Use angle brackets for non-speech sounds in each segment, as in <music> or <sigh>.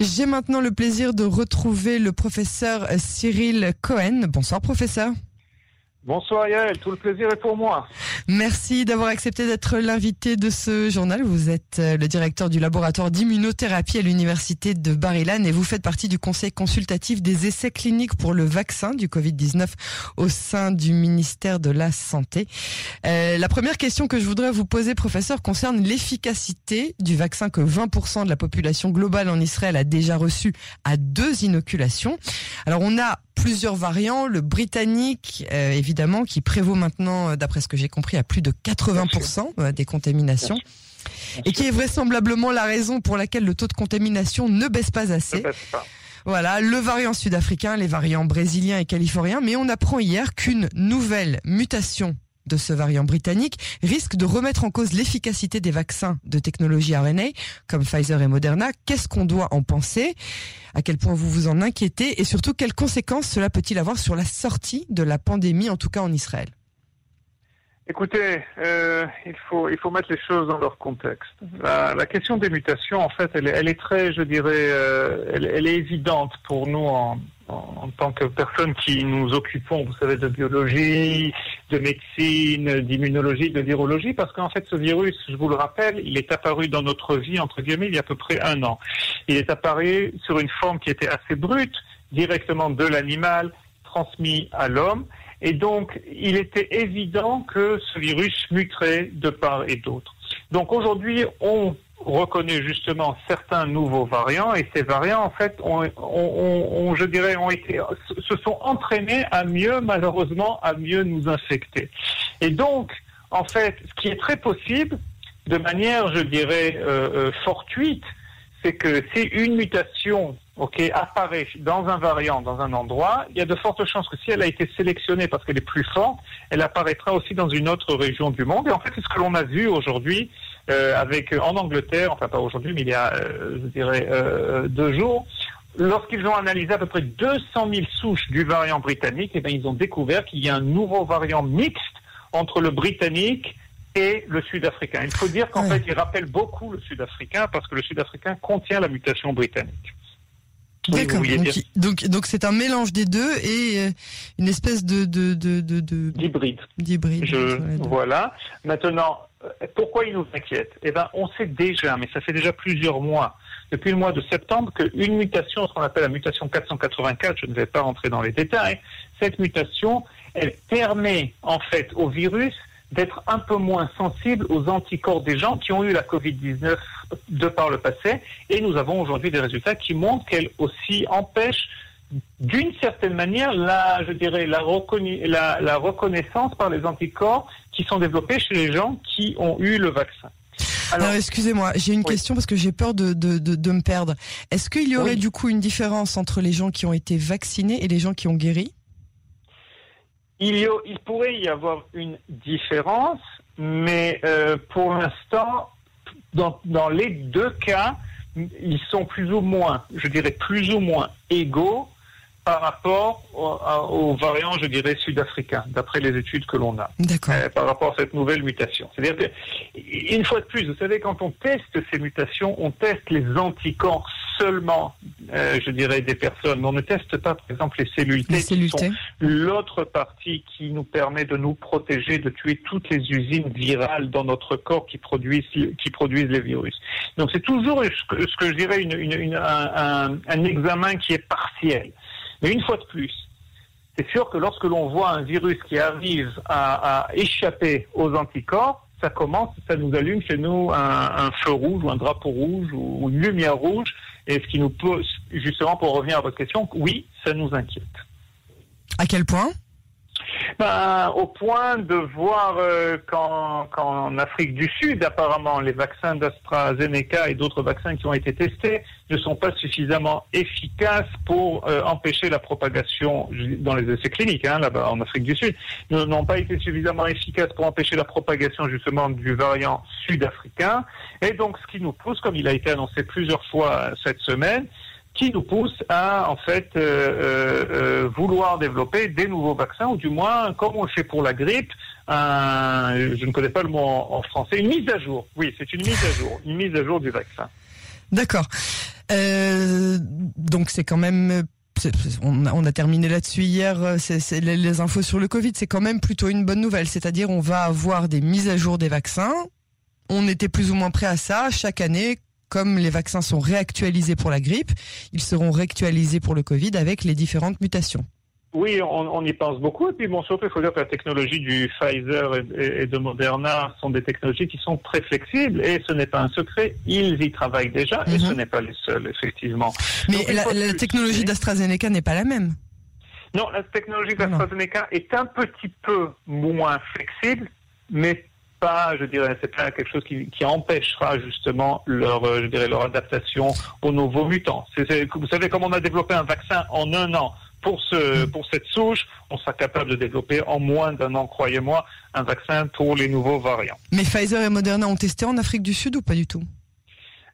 J'ai maintenant le plaisir de retrouver le professeur Cyril Cohen. Bonsoir professeur. Bonsoir Yael, tout le plaisir est pour moi. Merci d'avoir accepté d'être l'invité de ce journal. Vous êtes euh, le directeur du laboratoire d'immunothérapie à l'université de Bar-Ilan et vous faites partie du conseil consultatif des essais cliniques pour le vaccin du Covid-19 au sein du ministère de la Santé. Euh, la première question que je voudrais vous poser, professeur, concerne l'efficacité du vaccin que 20% de la population globale en Israël a déjà reçu à deux inoculations. Alors on a plusieurs variants, le britannique euh, évidemment qui prévaut maintenant, euh, d'après ce que j'ai compris, à plus de 80% euh, des contaminations. Et qui est vraisemblablement la raison pour laquelle le taux de contamination ne baisse pas assez. Voilà, le variant sud-africain, les variants brésiliens et californiens, mais on apprend hier qu'une nouvelle mutation de ce variant britannique risque de remettre en cause l'efficacité des vaccins de technologie RNA comme Pfizer et Moderna. Qu'est-ce qu'on doit en penser? À quel point vous vous en inquiétez? Et surtout, quelles conséquences cela peut-il avoir sur la sortie de la pandémie, en tout cas en Israël? Écoutez, euh, il faut il faut mettre les choses dans leur contexte. La, question des mutations, en fait, elle est, elle est très, je dirais, euh, elle, elle, est évidente pour nous en, en, tant que personnes qui nous occupons, vous savez, de biologie, de médecine, d'immunologie, de virologie, parce qu'en fait, ce virus, je vous le rappelle, il est apparu dans notre vie entre guillemets il y a à peu près un an. Il est apparu sur une forme qui était assez brute, directement de l'animal, transmis à l'homme. Et donc, il était évident que ce virus muterait de part et d'autre. Donc aujourd'hui, on reconnaît justement certains nouveaux variants et ces variants, en fait, ont, ont, ont, je dirais, ont été, se sont entraînés à mieux, malheureusement, à mieux nous infecter. Et donc, en fait, ce qui est très possible, de manière, je dirais, euh, euh, fortuite, c'est que si une mutation ok, apparaît dans un variant, dans un endroit, il y a de fortes chances que si elle a été sélectionnée parce qu'elle est plus forte, elle apparaîtra aussi dans une autre région du monde. Et en fait, c'est ce que l'on a vu aujourd'hui euh, avec en Angleterre, enfin pas aujourd'hui, mais il y a, euh, je dirais, euh, deux jours. Lorsqu'ils ont analysé à peu près 200 000 souches du variant britannique, eh bien, ils ont découvert qu'il y a un nouveau variant mixte entre le britannique et le sud-africain. Il faut dire qu'en fait, il rappelle beaucoup le sud-africain parce que le sud-africain contient la mutation britannique. D'accord. Donc, donc, c'est un mélange des deux et euh, une espèce de de de d'hybride. D'hybride. Voilà. Maintenant, euh, pourquoi il nous inquiète? Eh ben, on sait déjà, mais ça fait déjà plusieurs mois, depuis le mois de septembre, qu'une mutation, ce qu'on appelle la mutation 484, je ne vais pas rentrer dans les détails, cette mutation, elle permet en fait au virus d'être un peu moins sensible aux anticorps des gens qui ont eu la Covid-19 de par le passé. Et nous avons aujourd'hui des résultats qui montrent qu'elle aussi empêche d'une certaine manière, la, je dirais, la, la, reconnaissance par les anticorps qui sont développés chez les gens qui ont eu le vaccin. Alors, excusez-moi, j'ai une question parce que j'ai peur de, de, de, me perdre. Est-ce qu'il y aurait du coup une différence entre les gens qui ont été vaccinés et les gens qui ont guéri? Il, y il pourrait y avoir une différence, mais euh, pour l'instant, dans les deux cas, ils sont plus ou moins, je dirais plus ou moins égaux par rapport aux, variants, je dirais, sud-africains, d'après les études que l'on a, euh, par rapport à cette nouvelle mutation. C'est-à-dire que, une fois de plus, vous savez, quand on teste ces mutations, on teste les anticorps seulement, euh, je dirais, des personnes. On ne teste pas, par exemple, les cellules T, qui sont l'autre partie qui nous permet de nous protéger, de tuer toutes les usines virales dans notre corps qui produisent, qui produisent les virus. Donc c'est toujours ce que, ce que, je dirais une, une, un, un examen qui est partiel. Mais une fois de plus, c'est sûr que lorsque l'on voit un virus qui arrive à, échapper aux anticorps, ça commence, ça nous allume chez nous un, un, feu rouge ou un drapeau rouge ou une lumière rouge. Et ce qui nous pose, justement, pour revenir à votre question, oui, ça nous inquiète. À quel point? Ben, au point de voir euh, qu'en Afrique du Sud, apparemment, les vaccins d'AstraZeneca et d'autres vaccins qui ont été testés ne sont pas suffisamment efficaces pour euh, empêcher la propagation dans les essais cliniques, hein, là-bas en Afrique du Sud, n'ont pas été suffisamment efficaces pour empêcher la propagation justement du variant sud-africain. Et donc, ce qui nous pousse, comme il a été annoncé plusieurs fois cette semaine, qui nous pousse à en fait euh, euh, euh, vouloir développer des nouveaux vaccins ou du moins comme on le fait pour la grippe, je ne connais pas le mot en, français, une mise à jour. Oui, c'est une mise à jour, une mise à jour du vaccin. D'accord. Donc c'est quand même on a, terminé là-dessus hier, c'est les infos sur le Covid, c'est quand même plutôt une bonne nouvelle. C'est-à-dire on va avoir des mises à jour des vaccins. On était plus ou moins prêt à ça. Chaque année, comme les vaccins sont réactualisés pour la grippe, ils seront réactualisés pour le Covid avec les différentes mutations. Oui, on, y pense beaucoup. Et puis, bon, surtout, il faut dire que la technologie du Pfizer et, de Moderna sont des technologies qui sont très flexibles. Et ce n'est pas un secret. Ils y travaillent déjà. Et ce mhm. n'est pas les seuls, effectivement. Mais la, technologie d'AstraZeneca n'est pas la même. Non, la technologie d'AstraZeneca est un petit peu moins flexible, mais c'est pas quelque chose qui, empêchera justement leur, euh, je dirais, leur adaptation aux nouveaux mutants. vous savez, comme on a développé un vaccin en un an pour, ce, pour cette souche, on sera capable de développer en moins d'un an, croyez-moi, un vaccin pour les nouveaux variants. Mais Pfizer et Moderna ont testé en Afrique du Sud ou pas du tout?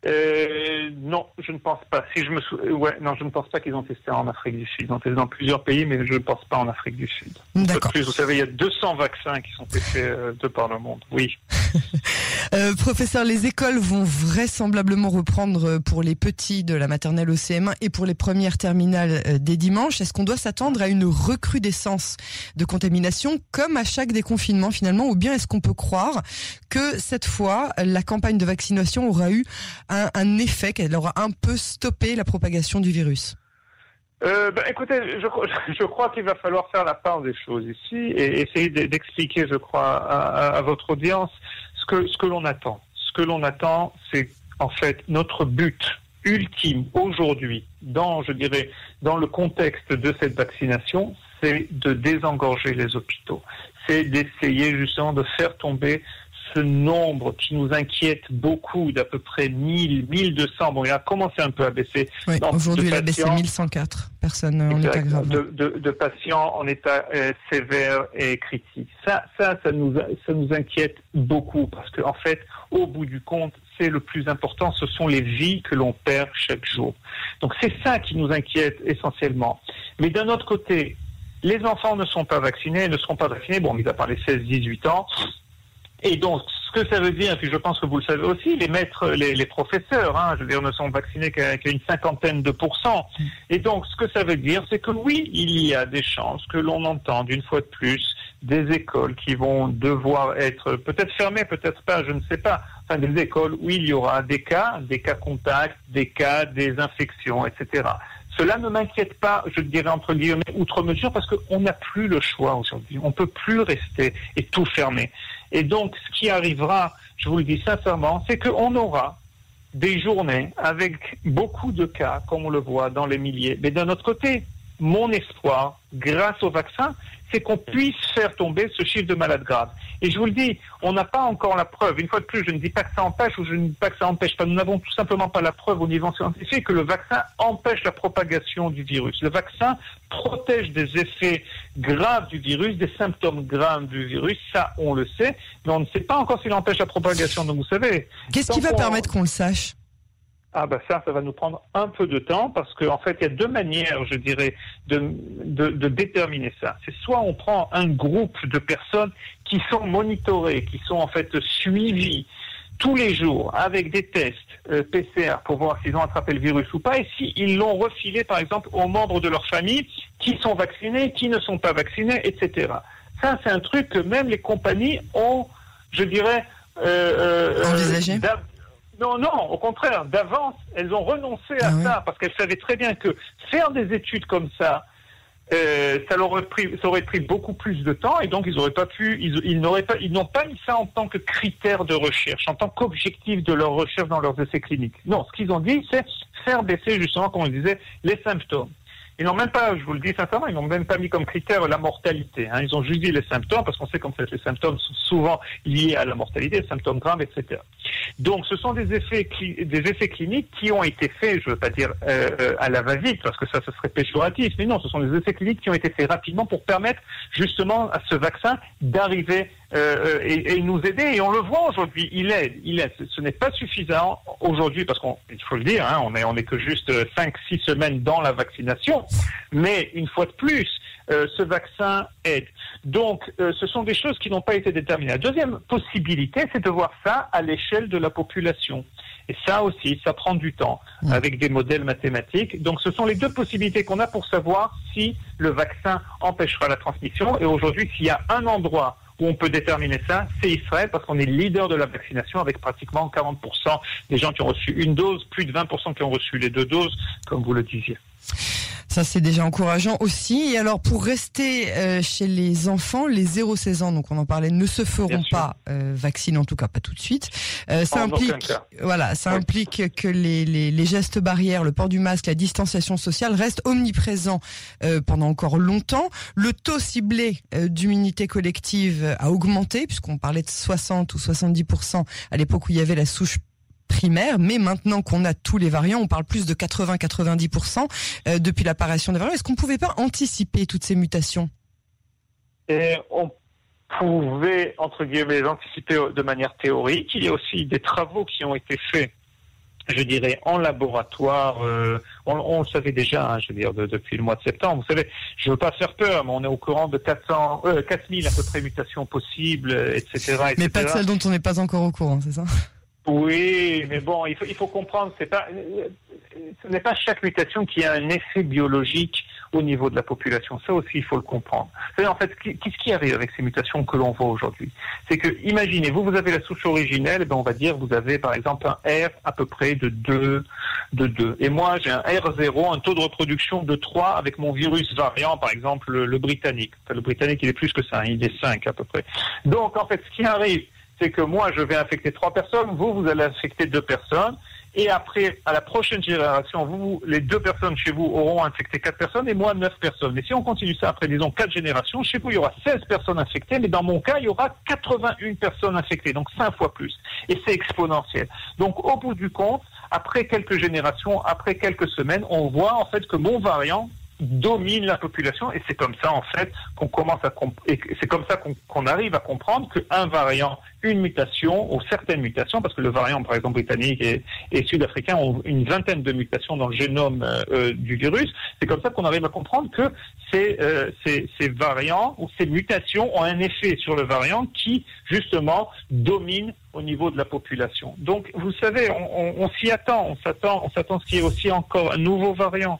Euh, non, je ne pense pas. Si je me euh, ouais, non, je ne pense pas qu'ils ont testé en Afrique du Sud. Ils ont testé dans plusieurs pays, mais je ne pense pas en Afrique du Sud. D'accord. Vous savez, il y a 200 vaccins qui sont testés euh, de par le monde. Oui. <laughs> euh, professeur, les écoles vont vraisemblablement reprendre pour les petits de la maternelle au CM1 et pour les premières terminales des dimanches. Est-ce qu'on doit s'attendre à une recrudescence de contamination comme à chaque déconfinement finalement, ou bien est-ce qu'on peut croire que cette fois la campagne de vaccination aura eu un, effet, qu'elle aura un peu stoppé la propagation du virus? Euh, ben, écoutez, je, <laughs> je crois qu'il va falloir faire la part des choses ici et essayer d'expliquer, je crois, à, votre audience ce que, ce que l'on attend. Ce que l'on attend, c'est en fait notre but ultime aujourd'hui, dans, je dirais, dans le contexte de cette vaccination, c'est de désengorger les hôpitaux. C'est d'essayer justement de faire tomber ce nombre qui nous inquiète beaucoup, d'à peu près 1000, 1200, bon, il a commencé un peu à baisser. aujourd'hui, il a baissé 1104 personnes en état grave. De, patients en état euh, sévère et critique. Ça, ça, ça nous, ça nous inquiète beaucoup parce qu'en en fait, au bout du compte, c'est le plus important, ce sont les vies que l'on perd chaque jour. Donc c'est ça qui nous inquiète essentiellement. Mais d'un autre côté, les enfants ne sont pas vaccinés, ne seront pas vaccinés, bon, mis à part les 16-18 ans, et donc, ce que ça veut dire, puis je pense que vous le savez aussi, les maîtres, les, professeurs, hein, je veux dire, ne sont vaccinés qu'à une cinquantaine de pourcents. Et donc, ce que ça veut dire, c'est que oui, il y a des chances que l'on entende une fois de plus des écoles qui vont devoir être peut-être fermées, peut-être pas, je ne sais pas. Enfin, des écoles où il y aura des cas, des cas contacts, des cas, des infections, etc. Cela ne m'inquiète pas, je dirais entre guillemets, outre mesure, parce qu'on n'a plus le choix aujourd'hui. On ne peut plus rester et tout fermer. Et donc, ce qui arrivera, je vous le dis sincèrement, c'est qu'on aura des journées avec beaucoup de cas, comme on le voit dans les milliers. Mais d'un autre côté, mon espoir, grâce au vaccin, c'est qu'on puisse faire tomber ce chiffre de malades graves. Et je vous le dis, on n'a pas encore la preuve. Une fois de plus, je ne dis pas que ça empêche ou je ne dis pas que ça empêche pas. Nous n'avons tout simplement pas la preuve au niveau scientifique que le vaccin empêche la propagation du virus. Le vaccin protège des effets graves du virus, des symptômes graves du virus. Ça, on le sait. Mais on ne sait pas encore s'il empêche la propagation. Donc, vous savez. Qu'est-ce qui va permettre qu'on le sache? Ah ben ça, ça va nous prendre un peu de temps parce qu'en en fait, il y a deux manières, je dirais, de, de, déterminer ça. C'est soit on prend un groupe de personnes qui sont monitorées, qui sont en fait suivies tous les jours avec des tests euh, PCR pour voir s'ils ont attrapé le virus ou pas et s'ils l'ont refilé, par exemple, aux membres de leur famille qui sont vaccinés, qui ne sont pas vaccinés, etc. Ça, c'est un truc que même les compagnies ont, je dirais, euh, euh, envisagé non, non, au contraire, d'avance, elles ont renoncé à ah ça parce qu'elles savaient très bien que faire des études comme ça, euh, ça, leur aurait pris, ça aurait pris beaucoup plus de temps et donc ils n'auraient pas pu, ils, n'auraient pas, ils n'ont pas mis ça en tant que critère de recherche, en tant qu'objectif de leur recherche dans leurs essais cliniques. Non, ce qu'ils ont dit, c'est faire baisser justement, comme on disait, les symptômes. Ils n'ont même pas, je vous le dis sincèrement, ils n'ont même pas mis comme critère la mortalité. Hein. Ils ont juste dit les symptômes, parce qu'on sait qu'en fait les symptômes sont souvent liés à la mortalité, les symptômes graves, etc. Donc ce sont des effets, des essais cliniques qui ont été faits, je ne veux pas dire euh, euh, à la va-vite, parce que ça, ce serait péjoratif, mais non, ce sont des essais cliniques qui ont été faits rapidement pour permettre justement à ce vaccin d'arriver euh, et, et, nous aider. Et on le voit aujourd'hui, il aide, il aide. Ce, n'est pas suffisant aujourd'hui parce qu'il faut le dire, hein, on est on est que juste 5-6 semaines dans la vaccination, mais une fois de plus, euh, ce vaccin aide. Donc, euh, ce sont des choses qui n'ont pas été déterminées. La deuxième possibilité, c'est de voir ça à l'échelle de la population. Et ça aussi, ça prend du temps Mm. avec des modèles mathématiques. Donc ce sont les deux possibilités qu'on a pour savoir si le vaccin empêchera la transmission. Et aujourd'hui, s'il y a un endroit où on peut déterminer ça, c'est Israël, parce qu'on est leader de la vaccination avec pratiquement 40% des gens qui ont reçu une dose, plus de 20% qui ont reçu les deux doses, comme vous le disiez. Ça, c'est déjà encourageant aussi. Et alors, pour rester euh, chez les enfants, les 0-16 ans, donc on en parlait, ne se feront pas euh, vacciner, en tout cas pas tout de suite. Euh, ça En implique, voilà, ça Oui. implique que les, les, les gestes barrières, le port du masque, la distanciation sociale restent omniprésents euh, pendant encore longtemps. Le taux ciblé euh, d'immunité collective a augmenté, puisqu'on parlait de 60 ou 70% à l'époque où il y avait la souche primaire, mais maintenant qu'on a tous les variants, on parle plus de 80-90% euh, depuis l'apparition des variants. Est-ce qu'on ne pouvait pas anticiper toutes ces mutations? Et on pouvait, entre guillemets, anticiper de manière théorique. Il y a aussi des travaux qui ont été faits, je dirais, en laboratoire. euh, on, on le savait déjà, hein, je veux dire, de- depuis le mois de septembre. Vous savez, je ne veux pas faire peur, mais on est au courant de 400, euh, 4000 à peu près mutations possibles, euh, etc. Mais etc. pas de celles dont on n'est pas encore au courant, c'est ça? Oui, mais bon, il faut, il faut comprendre, c'est pas, ce n'est pas chaque mutation qui a un effet biologique au niveau de la population. Ça aussi, il faut le comprendre. C'est en fait, qu'est-ce qui arrive avec ces mutations que l'on voit aujourd'hui? C'est que, imaginez, vous, vous avez la souche originelle, ben, on va dire, vous avez par exemple un R à peu près de 2, de 2. Et moi, j'ai un R0, un taux de reproduction de 3 avec mon virus variant, par exemple, le, le britannique. Enfin, le britannique, il est plus que ça, hein, il est 5 à peu près. Donc, en fait, ce qui arrive, c'est que moi, je vais infecter trois personnes, vous, vous allez infecter deux personnes, et après, à la prochaine génération, vous, les deux personnes chez vous auront infecté quatre personnes, et moi, neuf personnes. Mais si on continue ça après, disons, quatre générations, chez vous, il y aura 16 personnes infectées, mais dans mon cas, il y aura 81 personnes infectées, donc cinq fois plus. Et c'est exponentiel. Donc, au bout du compte, après quelques générations, après quelques semaines, on voit en fait que mon variant domine la population et c'est comme ça en fait qu'on commence à c'est comme ça qu'on arrive à comprendre qu'un variant, une mutation ou certaines mutations, parce que le variant par exemple britannique et, et sud-africain ont une vingtaine de mutations dans le génome euh, euh, du virus, c'est comme ça qu'on arrive à comprendre que ces, euh, ces, ces variants ou ces mutations ont un effet sur le variant qui justement domine au niveau de la population. Donc, vous savez, on, on- on s'y attend, on s'attend, on s'attend à ce qu'il y ait aussi encore un nouveau variant.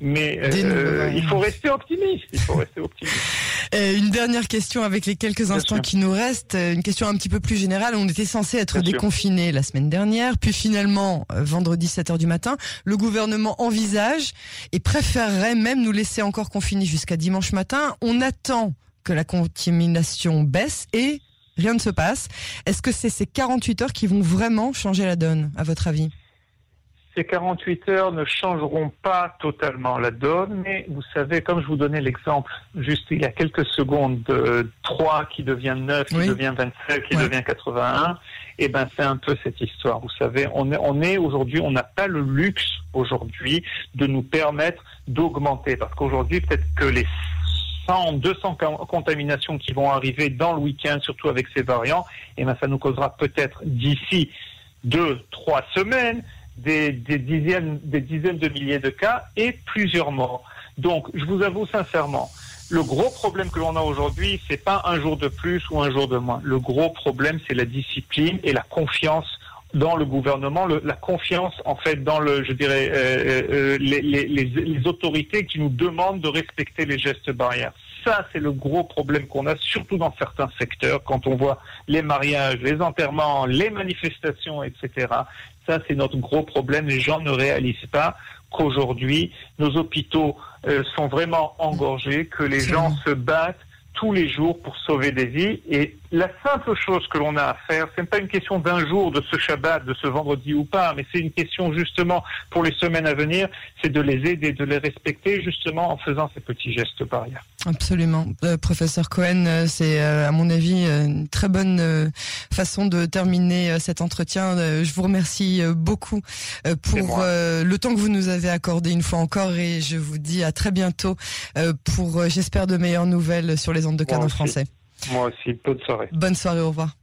Mais euh, il faut rester optimiste. Il faut rester optimiste. <laughs> Euh, Une dernière question avec les quelques Bien instants sûr. qui nous restent, euh, une question un petit peu plus générale. On était censé être Bien sûr. déconfinés la semaine dernière, puis finalement, euh, vendredi 7h du matin, le gouvernement envisage et préférerait même nous laisser encore confinés jusqu'à dimanche matin. On attend que la contamination baisse et rien ne se passe. Est-ce que c'est ces 48 heures qui vont vraiment changer la donne, à votre avis? Ces 48 heures ne changeront pas totalement la donne, mais vous savez, comme je vous donnais l'exemple juste il y a quelques secondes de 3 qui devient 9, qui devient 27, qui Ouais. devient 81, eh ben c'est un peu cette histoire. Vous savez, on est, on est aujourd'hui, on n'a pas le luxe aujourd'hui de nous permettre d'augmenter, parce qu'aujourd'hui peut-être que les 100, 200 ca- contaminations qui vont arriver dans le week-end, surtout avec ces variants, eh ben ça nous causera peut-être d'ici deux, trois semaines des, dizaines, de milliers de cas et plusieurs morts. Donc, je vous avoue sincèrement, le gros problème que l'on a aujourd'hui, c'est pas un jour de plus ou un jour de moins. Le gros problème, c'est la discipline et la confiance dans le gouvernement, la confiance en fait dans euh, euh, les- les autorités qui nous demandent de respecter les gestes barrières. Ça, c'est le gros problème qu'on a, surtout dans certains secteurs, quand on voit les mariages, les enterrements, les manifestations, etc. Ça, c'est notre gros problème. Les gens ne réalisent pas qu'aujourd'hui, nos hôpitaux euh, sont vraiment engorgés, que les gens se battent tous les jours pour sauver des vies. Et la simple chose que l'on a à faire, c'est pas une question d'un jour, de ce Shabbat, de ce vendredi ou pas, mais c'est une question justement pour les semaines à venir, c'est de les aider, de les respecter justement en faisant ces petits gestes barrières. Absolument. Euh, professeur Cohen, euh, c'est euh, à mon avis euh, une très bonne euh, façon de terminer euh, cet entretien. Euh, je vous remercie euh, beaucoup euh, pour euh, le temps que vous nous avez accordé une fois encore et je vous dis à très bientôt euh, pour, euh, j'espère, de meilleures nouvelles sur les ondes de Canon français. Moi aussi, bonne soirée. Bonne soirée, au revoir.